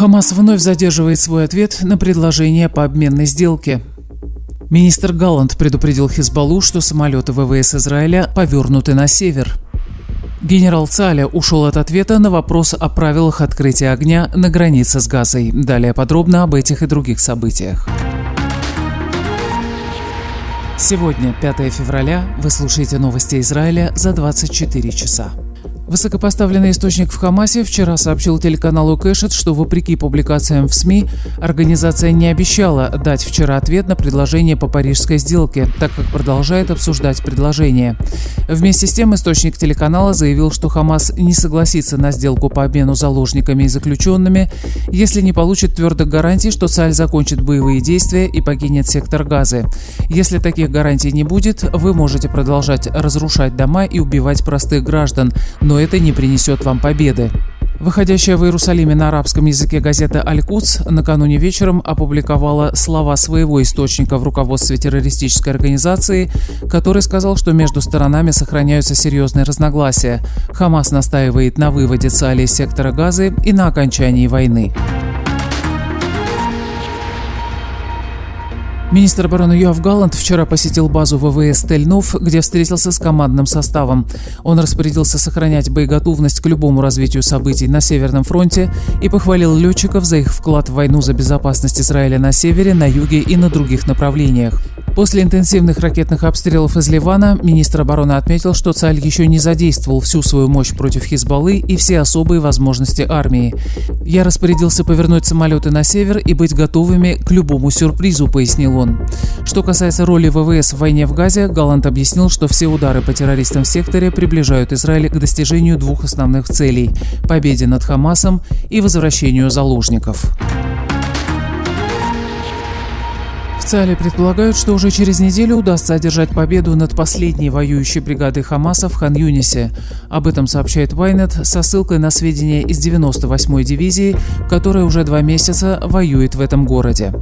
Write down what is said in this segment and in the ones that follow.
Хамас вновь задерживает свой ответ на предложение по обменной сделке. Министр Галланд предупредил Хизбаллу, что самолеты ВВС Израиля повернуты на север. Генерал Цаля ушел от ответа на вопрос о правилах открытия огня на границе с Газой. Далее подробно об этих и других событиях. Сегодня, 5 февраля, вы слушаете новости Израиля за 24 часа. Высокопоставленный источник в Хамасе вчера сообщил телеканалу Кэшет, что вопреки публикациям в СМИ, организация не обещала дать вчера ответ на предложение по парижской сделке, так как продолжает обсуждать предложение. Вместе с тем источник телеканала заявил, что Хамас не согласится на сделку по обмену заложниками и заключенными, если не получит твердых гарантий, что Цаль закончит боевые действия и покинет сектор Газы. Если таких гарантий не будет, вы можете продолжать разрушать дома и убивать простых граждан, но это не принесет вам победы. Выходящая в Иерусалиме на арабском языке газета «Аль-Кудс» накануне вечером опубликовала слова своего источника в руководстве террористической организации, который сказал, что между сторонами сохраняются серьезные разногласия. Хамас настаивает на выводе Цали из сектора Газы и на окончании войны. Министр обороны Юав Галланд вчера посетил базу ВВС Тельнов, где встретился с командным составом. Он распорядился сохранять боеготовность к любому развитию событий на Северном фронте и похвалил летчиков за их вклад в войну за безопасность Израиля на севере, на юге и на других направлениях. После интенсивных ракетных обстрелов из Ливана министр обороны отметил, что Цаль еще не задействовал всю свою мощь против Хизбаллы и все особые возможности армии. «Я распорядился повернуть самолеты на север и быть готовыми к любому сюрпризу», — пояснил он. Что касается роли ВВС в войне в Газе, Галант объяснил, что все удары по террористам в секторе приближают Израиль к достижению двух основных целей – победе над Хамасом и возвращению заложников. Специали предполагают, что уже через неделю удастся одержать победу над последней воюющей бригадой Хамаса в Хан-Юнисе. Об этом сообщает Вайнет со ссылкой на сведения из 98-й дивизии, которая уже два месяца воюет в этом городе.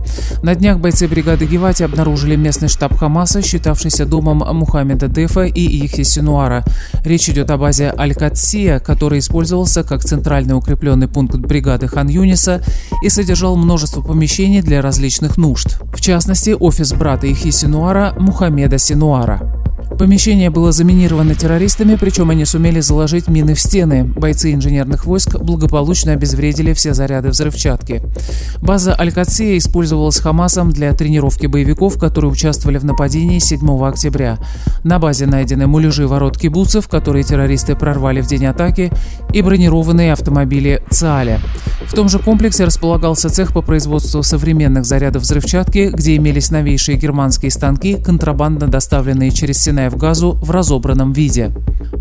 На днях бойцы бригады Гевати обнаружили местный штаб Хамаса, считавшийся домом Мухаммеда Дефа и Ихи Синуара. Речь идет о базе Аль-Катсия, который использовался как центральный укрепленный пункт бригады Хан-Юниса и содержал множество помещений для различных нужд. В частности, частности, офис брата Ихи Синуара Мухаммеда Синуара. Помещение было заминировано террористами, причем они сумели заложить мины в стены. Бойцы инженерных войск благополучно обезвредили все заряды взрывчатки. База Аль-Катсия использовалась Хамасом для тренировки боевиков, которые участвовали в нападении 7 октября. На базе найдены муляжи ворот кибуцев, которые террористы прорвали в день атаки, и бронированные автомобили ЦАЛЯ. В том же комплексе располагался цех по производству современных зарядов взрывчатки, где имелись новейшие германские станки, контрабандно доставленные через Синай в газу в разобранном виде.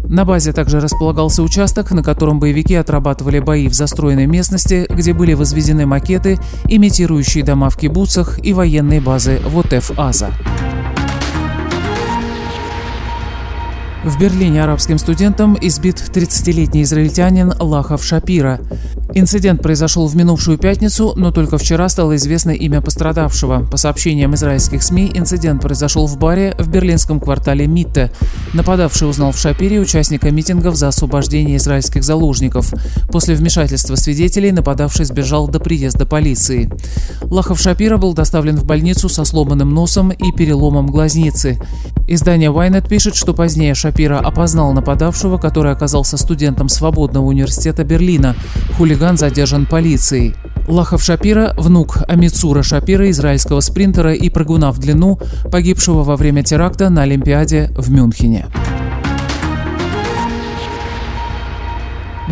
На базе также располагался участок, на котором боевики отрабатывали бои в застроенной местности, где были возведены макеты, имитирующие дома в кибуцах и военные базы ВОТЭФ-АЗа. В Берлине арабским студентом избит 30-летний израильтянин Лахов Шапира. Инцидент произошел в минувшую пятницу, но только вчера стало известно имя пострадавшего. По сообщениям израильских СМИ, инцидент произошел в баре в берлинском квартале Митте. Нападавший узнал в Шапире участника митингов за освобождение израильских заложников. После вмешательства свидетелей нападавший сбежал до приезда полиции. Лахов Шапира был доставлен в больницу со сломанным носом и переломом глазницы. Издание Waynet пишет, что позднее Шапира опознал нападавшего, который оказался студентом Свободного университета Берлина. Хулиган хулиган задержан полицией. Лахов Шапира, внук Амицура Шапира, израильского спринтера и прыгуна в длину, погибшего во время теракта на Олимпиаде в Мюнхене.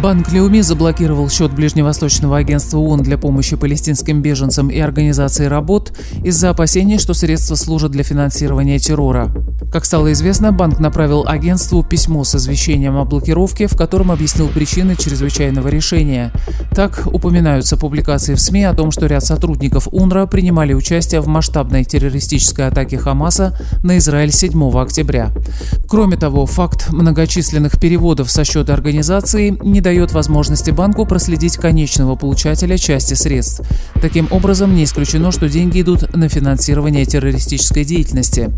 Банк Леуми заблокировал счет Ближневосточного агентства ООН для помощи палестинским беженцам и организации работ из-за опасений, что средства служат для финансирования террора. Как стало известно, банк направил агентству письмо с извещением о блокировке, в котором объяснил причины чрезвычайного решения. Так упоминаются публикации в СМИ о том, что ряд сотрудников УНРWA принимали участие в масштабной террористической атаке Хамаса на Израиль 7 октября. Кроме того, факт многочисленных переводов со счета организации не дает возможности банку проследить конечного получателя части средств. Таким образом, не исключено, что деньги идут на финансирование террористической деятельности.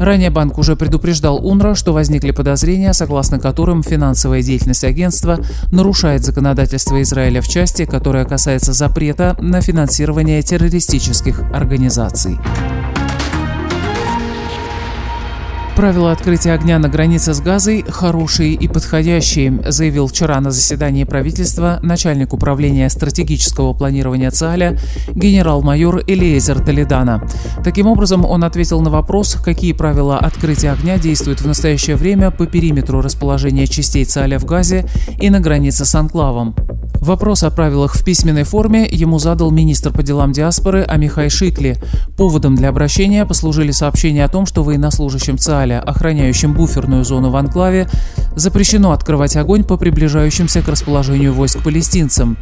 Ранее банк уже предупреждал УНРWA, что возникли подозрения, согласно которым финансовая деятельность агентства нарушает законодательство Израиля в части, которая касается запрета на финансирование террористических организаций. Правила открытия огня на границе с Газой хорошие и подходящие, заявил вчера на заседании правительства начальник управления стратегического планирования ЦАЛЯ генерал-майор Элиезер Толедана. Таким образом, он ответил на вопрос, какие правила открытия огня действуют в настоящее время по периметру расположения частей ЦАЛЯ в Газе и на границе с Анклавом. Вопрос о правилах в письменной форме ему задал министр по делам диаспоры Амихай Шикли. Поводом для обращения послужили сообщения о том, что военнослужащим ЦАЛЯ, охраняющим буферную зону в Анклаве, запрещено открывать огонь по приближающимся к расположению войск палестинцам.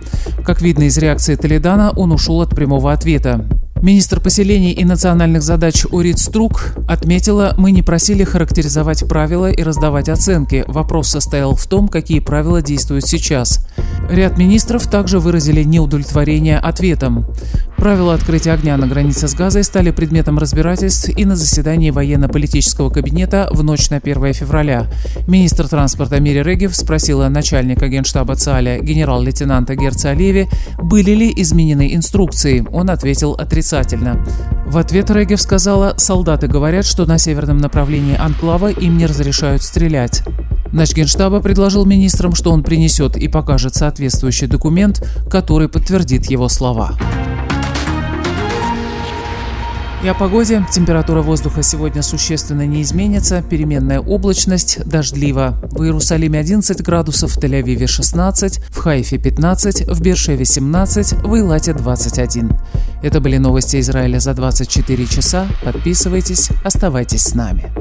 Как видно из реакции Толедана, он ушел от прямого ответа. Министр поселений и национальных задач Орит Струк отметила, мы не просили характеризовать правила и раздавать оценки. Вопрос состоял в том, какие правила действуют сейчас. Ряд министров также выразили неудовлетворение ответом. Правила открытия огня на границе с Газой стали предметом разбирательств и на заседании военно-политического кабинета в ночь на 1 февраля. Министр транспорта Мири Регев спросила начальника генштаба ЦАЛЯ генерал-лейтенанта Герца Олеви, были ли изменены инструкции. Он ответил отрицательно. В ответ Регев сказала, солдаты говорят, что на северном направлении Анклава им не разрешают стрелять. Начгенштаба предложил министрам, что он принесет и покажет соответствующий документ, который подтвердит его слова. И о погоде. Температура воздуха сегодня существенно не изменится. Переменная облачность, дождливо. В Иерусалиме 11 градусов, в Тель-Авиве 16, в Хайфе 15, в Бершеве 17, в Илате 21. Это были новости Израиля за 24 часа. Подписывайтесь, оставайтесь с нами.